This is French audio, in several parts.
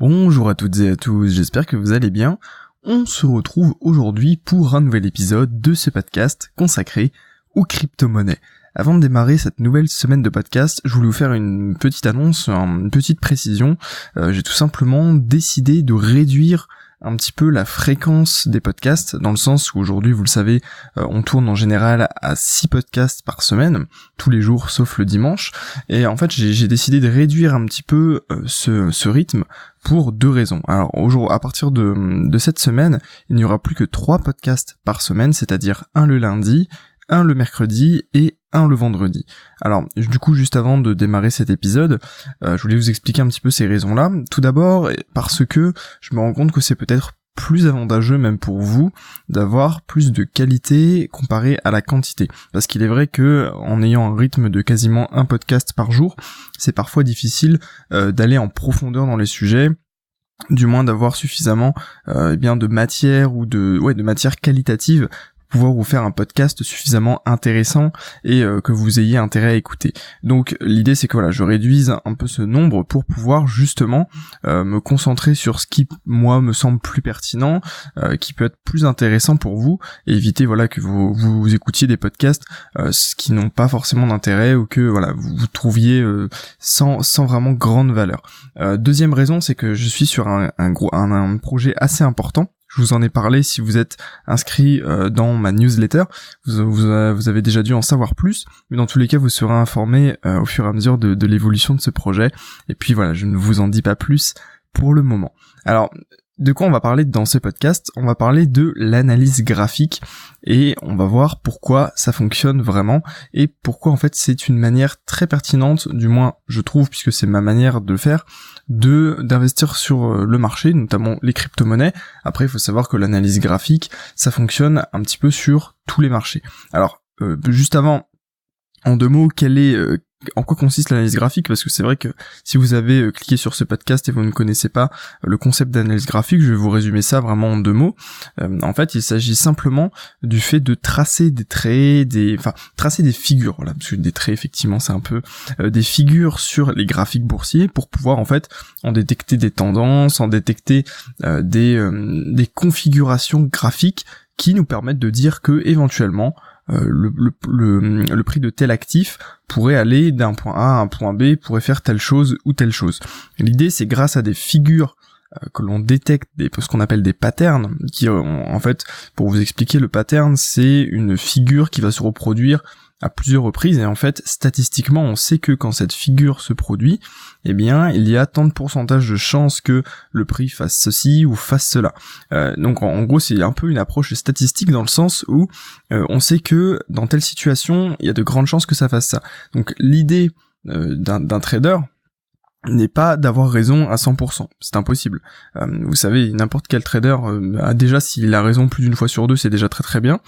Bonjour à toutes et à tous, j'espère que vous allez bien. On se retrouve aujourd'hui pour un nouvel épisode de ce podcast consacré aux crypto-monnaies. Avant de démarrer cette nouvelle semaine de podcast, je voulais vous faire une petite annonce, une petite précision. Euh, j'ai tout simplement décidé de réduire un petit peu la fréquence des podcasts, dans le sens où aujourd'hui, vous le savez, euh, on tourne en général à 6 podcasts par semaine, tous les jours sauf le dimanche, et en fait j'ai décidé de réduire un petit peu euh, ce, rythme pour deux raisons. Alors à partir de, de cette semaine, il n'y aura plus que 3 podcasts par semaine, c'est-à-dire un le lundi, un le mercredi et le vendredi. Alors du coup juste avant de démarrer cet épisode, euh, je voulais vous expliquer un petit peu ces raisons-là. Tout d'abord parce que je me rends compte que c'est peut-être plus avantageux même pour vous d'avoir plus de qualité comparé à la quantité parce qu'il est vrai que en ayant un rythme de quasiment un podcast par jour c'est parfois difficile euh, d'aller en profondeur dans les sujets du moins d'avoir suffisamment euh, eh bien de matière ou de ouais de matière qualitative pouvoir vous faire un podcast suffisamment intéressant et euh, que vous ayez intérêt à écouter. Donc l'idée c'est que voilà, je réduise un peu ce nombre pour pouvoir justement euh, me concentrer sur ce qui moi me semble plus pertinent, euh, qui peut être plus intéressant pour vous et éviter voilà que vous vous, écoutiez des podcasts qui n'ont pas forcément d'intérêt ou que voilà vous, trouviez sans sans vraiment grande valeur. deuxième raison c'est que je suis sur un gros un projet assez important je vous en ai parlé si vous êtes inscrit euh, dans ma newsletter. Vous, vous, avez déjà dû en savoir plus, mais dans tous les cas, vous serez informé euh, au fur et à mesure de, de l'évolution de ce projet. Et puis voilà, je ne vous en dis pas plus pour le moment. Alors, de quoi on va parler dans ce podcast? On va parler de l'analyse graphique et on va voir pourquoi ça fonctionne vraiment et pourquoi en fait c'est une manière très pertinente, du moins je trouve puisque c'est ma manière de faire, de d'investir sur euh, le marché, notamment les crypto-monnaies. Après il faut savoir que l'analyse graphique ça fonctionne un petit peu sur tous les marchés. Alors euh, juste avant en deux mots, quel est, euh, en quoi consiste l'analyse graphique? Parce que c'est vrai que si vous avez euh, cliqué sur ce podcast et vous ne connaissez pas euh, le concept d'analyse graphique, je vais vous résumer ça vraiment en deux mots. Euh, en fait, il s'agit simplement du fait de tracer des traits, des enfin tracer des figures, voilà, parce que des traits effectivement c'est un peu des figures sur les graphiques boursiers pour pouvoir en fait en détecter des tendances, en détecter des des configurations graphiques qui nous permettent de dire que éventuellement euh, le, prix de tel actif pourrait aller d'un point A à un point B, pourrait faire telle chose ou telle chose. L'idée, c'est grâce à des figures euh, que l'on détecte ce qu'on appelle des patterns, qui en fait, pour vous expliquer, le pattern, c'est une figure qui va se reproduire à plusieurs reprises et en fait statistiquement on sait que quand cette figure se produit eh bien il y a tant de pourcentage de chances que le prix fasse ceci ou fasse cela. Euh, donc en, gros c'est un peu une approche statistique dans le sens où euh, on sait que dans telle situation il y a de grandes chances que ça fasse ça. Donc l'idée euh, d'un trader n'est pas d'avoir raison à 100%. C'est impossible. Euh, vous savez, n'importe quel trader euh, a déjà, s'il a raison plus d'une fois sur deux, c'est déjà très très bien.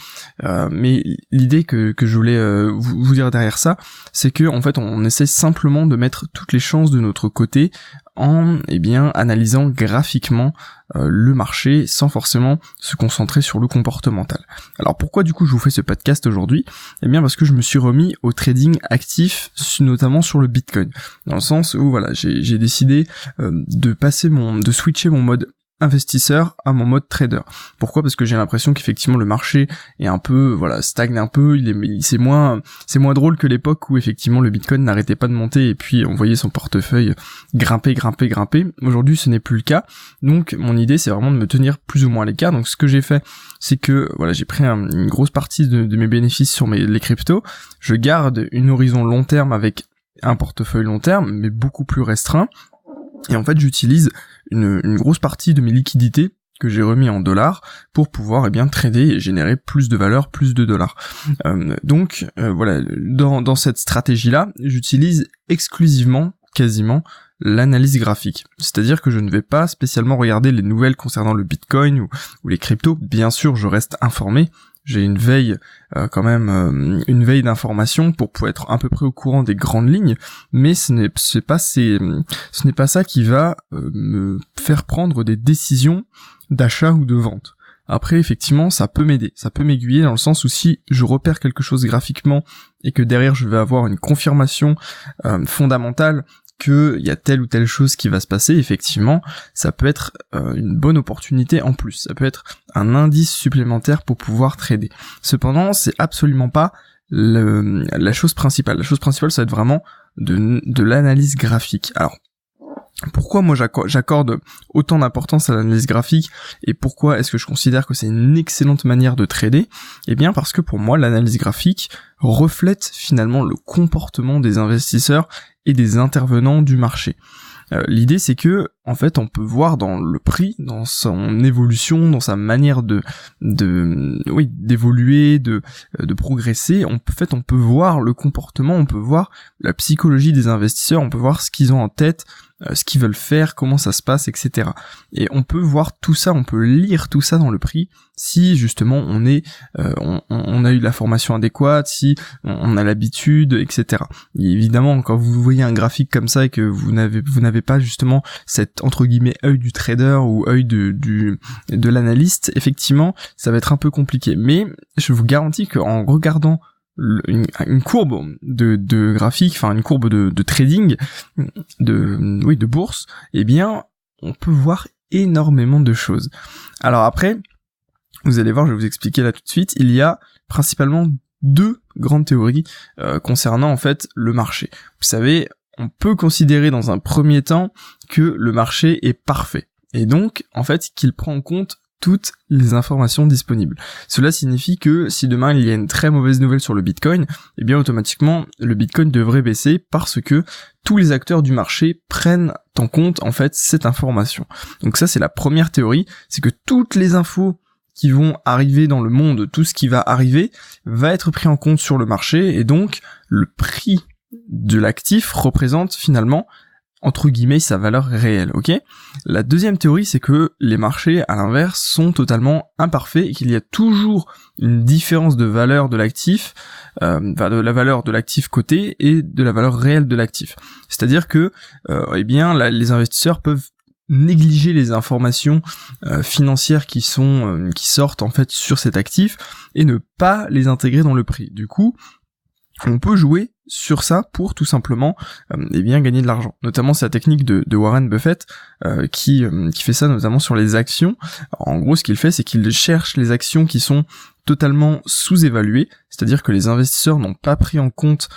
Euh, mais l'idée que, que je voulais vous, vous, dire derrière ça, c'est que en fait, on essaie simplement de mettre toutes les chances de notre côté en eh bien analysant graphiquement euh, le marché sans forcément se concentrer sur le comportemental. Alors pourquoi du coup je vous fais ce podcast aujourd'hui? Eh bien parce que je me suis remis au trading actif notamment sur le Bitcoin dans le sens où voilà j'ai décidé euh, de passer mon de switcher mon mode investisseur à mon mode trader. Pourquoi? Parce que j'ai l'impression qu'effectivement le marché est un peu voilà stagne un peu. Il est c'est moins c'est moins drôle que l'époque où effectivement le Bitcoin n'arrêtait pas de monter et puis on voyait son portefeuille grimper grimper grimper. Aujourd'hui ce n'est plus le cas. Donc mon idée c'est vraiment de me tenir plus ou moins à l'écart. Donc ce que j'ai fait c'est que voilà j'ai pris une grosse partie de, mes bénéfices sur les cryptos. Je garde une horizon long terme avec un portefeuille long terme mais beaucoup plus restreint. Et en fait j'utilise une, grosse partie de mes liquidités que j'ai remis en dollars pour pouvoir eh bien trader et générer plus de valeur, plus de dollars. Euh, donc euh, voilà, dans, cette stratégie-là, j'utilise exclusivement, quasiment, l'analyse graphique. C'est-à-dire que je ne vais pas spécialement regarder les nouvelles concernant le Bitcoin ou les cryptos. Bien sûr, je reste informé, j'ai une veille euh, quand même euh, une veille d'information pour pouvoir être à peu près au courant des grandes lignes mais ce n'est pas ça qui va euh, me faire prendre des décisions d'achat ou de vente. Après effectivement ça peut m'aider. Ça peut m'aiguiller dans le sens où si je repère quelque chose graphiquement et que derrière je vais avoir une confirmation fondamentale qu'il y a telle ou telle chose qui va se passer, effectivement, ça peut être euh, une bonne opportunité en plus. Ça peut être un indice supplémentaire pour pouvoir trader. Cependant, c'est absolument pas la chose principale. La chose principale, ça va être vraiment de, de l'analyse graphique. Alors, pourquoi moi j'accorde autant d'importance à l'analyse graphique et pourquoi est-ce que je considère que c'est une excellente manière de trader? Eh bien parce que pour moi l'analyse graphique reflète finalement le comportement des investisseurs et des intervenants du marché. Euh, l'idée c'est que en fait on peut voir dans le prix, dans son évolution, dans sa manière de oui d'évoluer, de de progresser. en fait on peut voir le comportement, on peut voir la psychologie des investisseurs, on peut voir ce qu'ils ont en tête, euh, ce qu'ils veulent faire, comment ça se passe, etc. Et on peut voir tout ça, on peut lire tout ça dans le prix si justement on est, euh, on, a eu la formation adéquate, si on, a l'habitude, etc. évidemment, quand vous voyez un graphique comme ça et que vous n'avez vous n'avez pas justement cet entre guillemets œil du trader ou œil de du de l'analyste, effectivement, ça va être un peu compliqué. Mais je vous garantis qu'en regardant une, courbe de, graphique, enfin une courbe de, de, trading, de oui de bourse, eh bien on peut voir énormément de choses. Alors après, vous allez voir, je vais vous expliquer là tout de suite, il y a principalement deux grandes théories euh, concernant en fait le marché. Vous savez, on peut considérer dans un premier temps que le marché est parfait et donc en fait qu'il prend en compte toutes les informations disponibles. Cela signifie que si demain il y a une très mauvaise nouvelle sur le Bitcoin, eh bien automatiquement le Bitcoin devrait baisser parce que tous les acteurs du marché prennent en compte en fait cette information. Donc ça c'est la première théorie, c'est que toutes les infos qui vont arriver dans le monde, tout ce qui va arriver, va être pris en compte sur le marché et donc le prix de l'actif représente finalement entre guillemets sa valeur réelle, ok? La deuxième théorie, c'est que les marchés, à l'inverse, sont totalement imparfaits et qu'il y a toujours une différence de valeur de l'actif, euh, de la valeur de l'actif coté et de la valeur réelle de l'actif. C'est-à-dire que, euh, eh bien, les investisseurs peuvent négliger les informations euh, financières qui sont euh, qui sortent en fait sur cet actif et ne pas les intégrer dans le prix. Du coup, on peut jouer sur ça pour tout simplement euh, eh bien gagner de l'argent. Notamment c'est la technique de, Warren Buffett euh, qui, euh, qui fait ça notamment sur les actions. en gros ce qu'il fait c'est qu'il cherche les actions qui sont totalement sous-évaluées, c'est-à-dire que les investisseurs n'ont pas pris en compte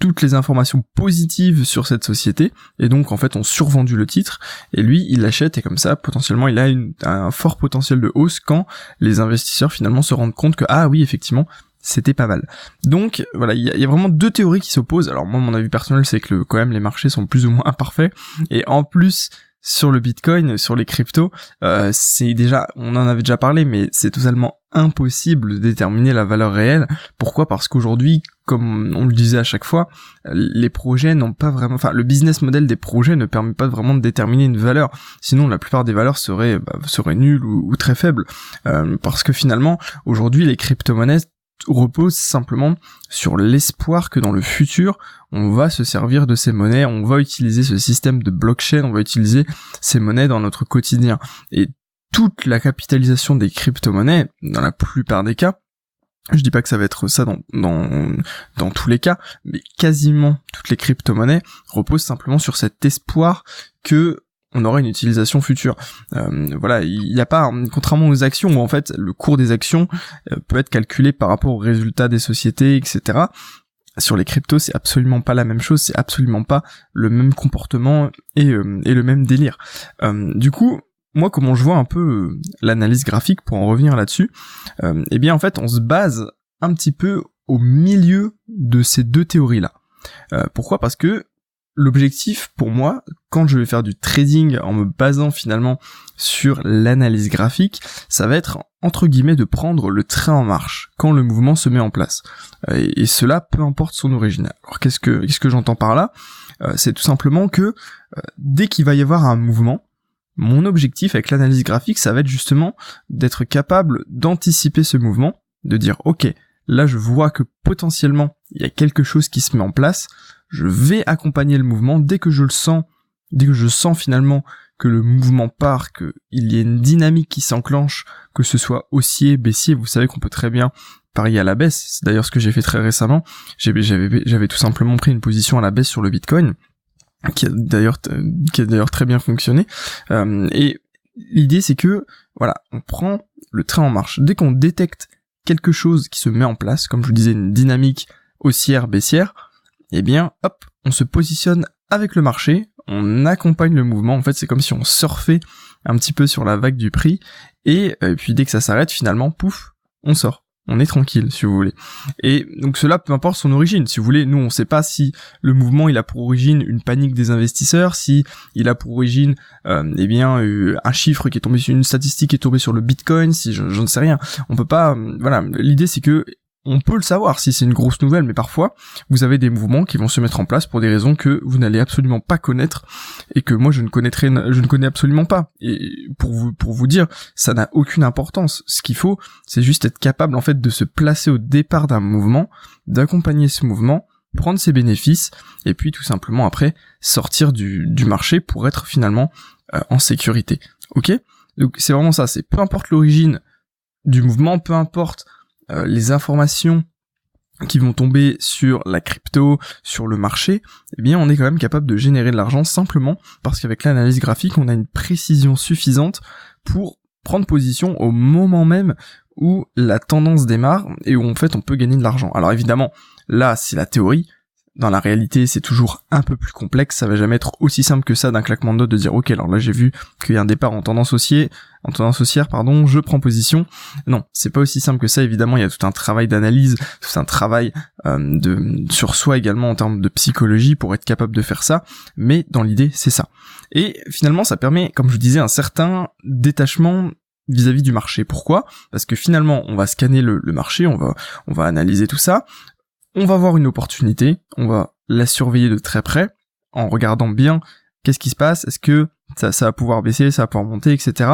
toutes les informations positives sur cette société et donc en fait ont survendu le titre et lui il l'achète et comme ça potentiellement il a un fort potentiel de hausse quand les investisseurs finalement se rendent compte que ah oui effectivement c'était pas mal. Donc voilà, il y, a vraiment deux théories qui s'opposent. Alors moi, mon avis personnel, c'est que quand même les marchés sont plus ou moins imparfaits. Et en plus, sur le Bitcoin, sur les cryptos, euh, c'est déjà, on en avait déjà parlé, mais c'est totalement impossible de déterminer la valeur réelle. Pourquoi? Parce qu'aujourd'hui, comme on le disait à chaque fois, les projets n'ont pas vraiment, enfin, le business model des projets ne permet pas vraiment de déterminer une valeur. Sinon, la plupart des valeurs seraient, bah, seraient nulles ou, très faibles. Euh, parce que finalement, aujourd'hui, les crypto-monnaies repose simplement sur l'espoir que dans le futur, on va se servir de ces monnaies, on va utiliser ce système de blockchain, on va utiliser ces monnaies dans notre quotidien. Et toute la capitalisation des crypto-monnaies, dans la plupart des cas, je dis pas que ça va être ça dans, dans, dans tous les cas, mais quasiment toutes les crypto-monnaies reposent simplement sur cet espoir que on aura une utilisation future. Euh, voilà, il n'y a pas, contrairement aux actions où en fait le cours des actions euh, peut être calculé par rapport aux résultats des sociétés, etc. Sur les cryptos, c'est absolument pas la même chose, c'est absolument pas le même comportement et, euh, le même délire. du coup, moi, comment je vois un peu l'analyse graphique pour en revenir là-dessus, eh bien en fait, on se base un petit peu au milieu de ces deux théories-là. pourquoi? Parce que l'objectif pour moi, quand je vais faire du trading en me basant finalement sur l'analyse graphique, ça va être entre guillemets de prendre le train en marche quand le mouvement se met en place. Euh, et, cela peu importe son origine. Alors qu'est-ce que qu'est-ce que j'entends par là? Euh, C'est tout simplement que euh, dès qu'il va y avoir un mouvement, mon objectif avec l'analyse graphique, ça va être justement d'être capable d'anticiper ce mouvement, de dire ok, là je vois que potentiellement il y a quelque chose qui se met en place, je vais accompagner le mouvement dès que je le sens, dès que je sens finalement que le mouvement part, qu'il y ait une dynamique qui s'enclenche, que ce soit haussier, baissier, vous savez qu'on peut très bien parier à la baisse. C'est d'ailleurs ce que j'ai fait très récemment. J'avais, tout simplement pris une position à la baisse sur le Bitcoin. qui a d'ailleurs qui a d'ailleurs très bien fonctionné. Euh, et l'idée c'est que voilà, on prend le train en marche. Dès qu'on détecte quelque chose qui se met en place, comme je vous disais, une dynamique haussière baissière, eh bien, hop, on se positionne avec le marché, on accompagne le mouvement. En fait, c'est comme si on surfait un petit peu sur la vague du prix, et, et puis dès que ça s'arrête, finalement, pouf, on sort on est tranquille si vous voulez. Et donc cela peu importe son origine, si vous voulez, nous on sait pas si le mouvement il a pour origine une panique des investisseurs, si il a pour origine euh, eh bien euh, un chiffre qui est tombé sur une statistique qui est tombée sur le Bitcoin, si je, ne sais rien. On peut pas euh, voilà, l'idée c'est que on peut le savoir si c'est une grosse nouvelle, mais parfois vous avez des mouvements qui vont se mettre en place pour des raisons que vous n'allez absolument pas connaître et que moi je ne connaîtrai, je ne connais absolument pas. Et pour vous pour vous dire, ça n'a aucune importance. Ce qu'il faut, c'est juste être capable en fait de se placer au départ d'un mouvement, d'accompagner ce mouvement, prendre ses bénéfices et puis tout simplement après sortir du, marché pour être finalement euh, en sécurité. Ok? Donc c'est vraiment ça. C'est peu importe l'origine du mouvement, peu importe euh, les informations qui vont tomber sur la crypto, sur le marché, eh bien on est quand même capable de générer de l'argent simplement parce qu'avec l'analyse graphique, on a une précision suffisante pour prendre position au moment même où la tendance démarre et où en fait on peut gagner de l'argent. Alors évidemment, là c'est la théorie, dans la réalité, c'est toujours un peu plus complexe. Ça va jamais être aussi simple que ça d'un claquement de doigts de dire ok, alors là j'ai vu qu'il y a un départ en tendance haussière, en tendance haussière, pardon, je prends position. Non, c'est pas aussi simple que ça. Évidemment, il y a tout un travail d'analyse, tout un travail euh, de sur soi également en termes de psychologie pour être capable de faire ça. Mais dans l'idée, c'est ça. Et finalement, ça permet, comme je disais, un certain détachement vis-à-vis du marché. Pourquoi? Parce que finalement, on va scanner le, le, marché, on va on va analyser tout ça, on va voir une opportunité, on va la surveiller de très près, en regardant bien qu'est-ce qui se passe, est-ce que ça, va pouvoir baisser, ça va pouvoir monter, etc.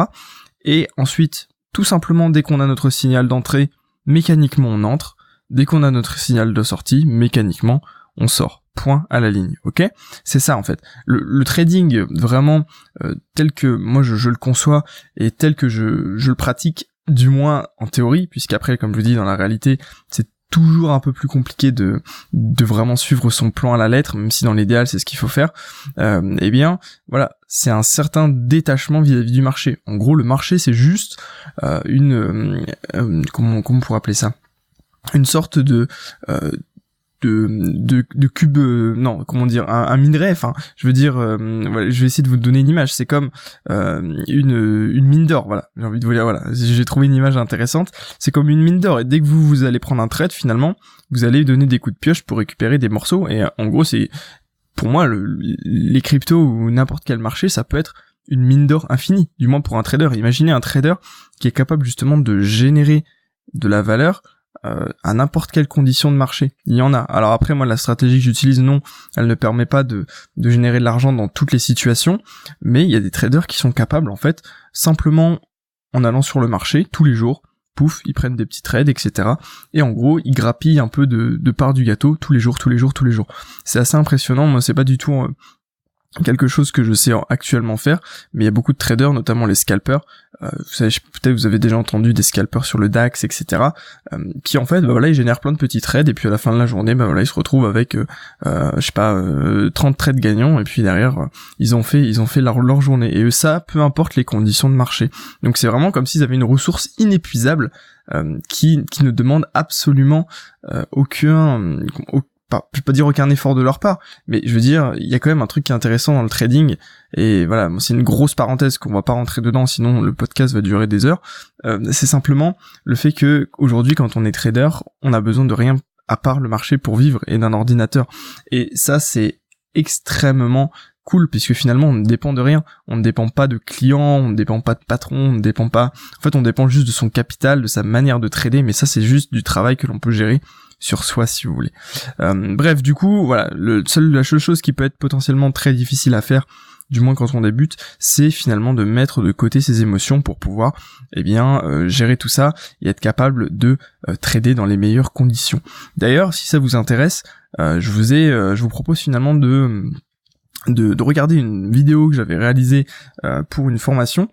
Et ensuite, tout simplement, dès qu'on a notre signal d'entrée, mécaniquement on entre, dès qu'on a notre signal de sortie, mécaniquement on sort. Point à la ligne, ok? C'est ça en fait. Le, trading vraiment euh, tel que moi je, le conçois et tel que je, le pratique, du moins en théorie, puisqu'après, comme je vous dis, dans la réalité, c'est toujours un peu plus compliqué de de vraiment suivre son plan à la lettre, même si dans l'idéal c'est ce qu'il faut faire. Euh, eh bien, voilà, c'est un certain détachement vis-à-vis du marché. En gros, le marché c'est juste euh, une euh, euh, comment comment on pourrait appeler ça? Une sorte de de, de, de cube euh, non comment dire un, un, minerai enfin je veux dire euh, voilà, je vais essayer de vous donner une image c'est comme euh, une une mine d'or voilà j'ai envie de vous dire voilà j'ai trouvé une image intéressante c'est comme une mine d'or et dès que vous vous allez prendre un trade finalement vous allez donner des coups de pioche pour récupérer des morceaux et en gros c'est pour moi le, les cryptos ou n'importe quel marché ça peut être une mine d'or infinie du moins pour un trader. Imaginez un trader qui est capable justement de générer de la valeur euh, à n'importe quelle condition de marché. Il y en a. Alors après, moi, la stratégie que j'utilise, non, elle ne permet pas de, de générer de l'argent dans toutes les situations, mais il y a des traders qui sont capables, en fait, simplement en allant sur le marché tous les jours, pouf, ils prennent des petits trades, etc. Et en gros, ils grappillent un peu de, de part du gâteau tous les jours, tous les jours, tous les jours. C'est assez impressionnant. Moi, c'est pas du tout euh, quelque chose que je sais actuellement faire, mais il y a beaucoup de traders, notamment les scalpers. Euh, vous savez, peut-être vous avez déjà entendu des scalpers sur le DAX, etc., euh, qui en fait, bah voilà, ils génèrent plein de petits trades et puis à la fin de la journée, bah voilà, ils se retrouvent avec, euh, euh je sais pas, 30 trades gagnants et puis derrière, ils ont fait, ils ont fait leur, leur journée. Et ça, peu importe les conditions de marché. Donc c'est vraiment comme s'ils avaient une ressource inépuisable qui, qui ne demande absolument aucun, je vais pas dire aucun effort de leur part, mais je veux dire, il y a quand même un truc qui est intéressant dans le trading, et voilà, c'est une grosse parenthèse qu'on va pas rentrer dedans, sinon le podcast va durer des heures. Euh, c'est simplement le fait que aujourd'hui, quand on est trader, on a besoin de rien à part le marché pour vivre et d'un ordinateur. Et ça, c'est extrêmement cool puisque finalement on ne dépend de rien, on ne dépend pas de clients, on ne dépend pas de patron, on ne dépend pas en fait on dépend juste de son capital, de sa manière de trader mais ça c'est juste du travail que l'on peut gérer sur soi si vous voulez. Euh, bref, du coup, voilà, le seul, la seule chose qui peut être potentiellement très difficile à faire, du moins quand on débute, c'est finalement de mettre de côté ses émotions pour pouvoir, eh bien, euh, gérer tout ça et être capable de euh, trader dans les meilleures conditions. D'ailleurs, si ça vous intéresse, je vous ai, je vous propose finalement de de, de, regarder une vidéo que j'avais réalisée pour une formation,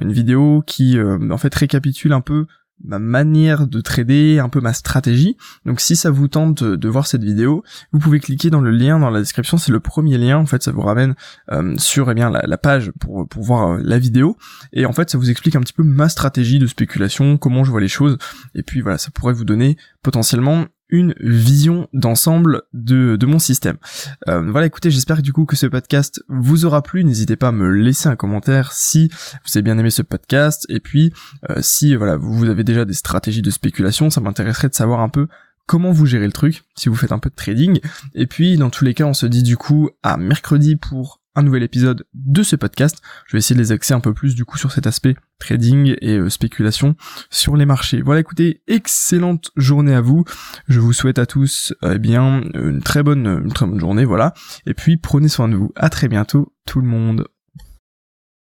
une vidéo qui en fait récapitule un peu ma manière de trader, un peu ma stratégie. Donc si ça vous tente de, voir cette vidéo, vous pouvez cliquer dans le lien dans la description, c'est le premier lien, en fait ça vous ramène euh, sur eh bien la, page pour, pour voir euh, la vidéo, et en fait ça vous explique un petit peu ma stratégie de spéculation, comment je vois les choses, et puis voilà, ça pourrait vous donner potentiellement une vision d'ensemble de, de mon système. Euh, voilà, écoutez, j'espère du coup que ce podcast vous aura plu. N'hésitez pas à me laisser un commentaire si vous avez bien aimé ce podcast. Et puis, euh, si voilà, vous avez déjà des stratégies de spéculation, ça m'intéresserait de savoir un peu comment vous gérez le truc, si vous faites un peu de trading. Et puis, dans tous les cas, on se dit du coup à mercredi pour un nouvel épisode de ce podcast. Je vais essayer de les axer un peu plus du coup sur cet aspect trading et euh, spéculation sur les marchés. Voilà, écoutez, excellente journée à vous. Je vous souhaite à tous euh, eh bien une très bonne une très bonne journée, voilà. Et puis prenez soin de vous. À très bientôt tout le monde.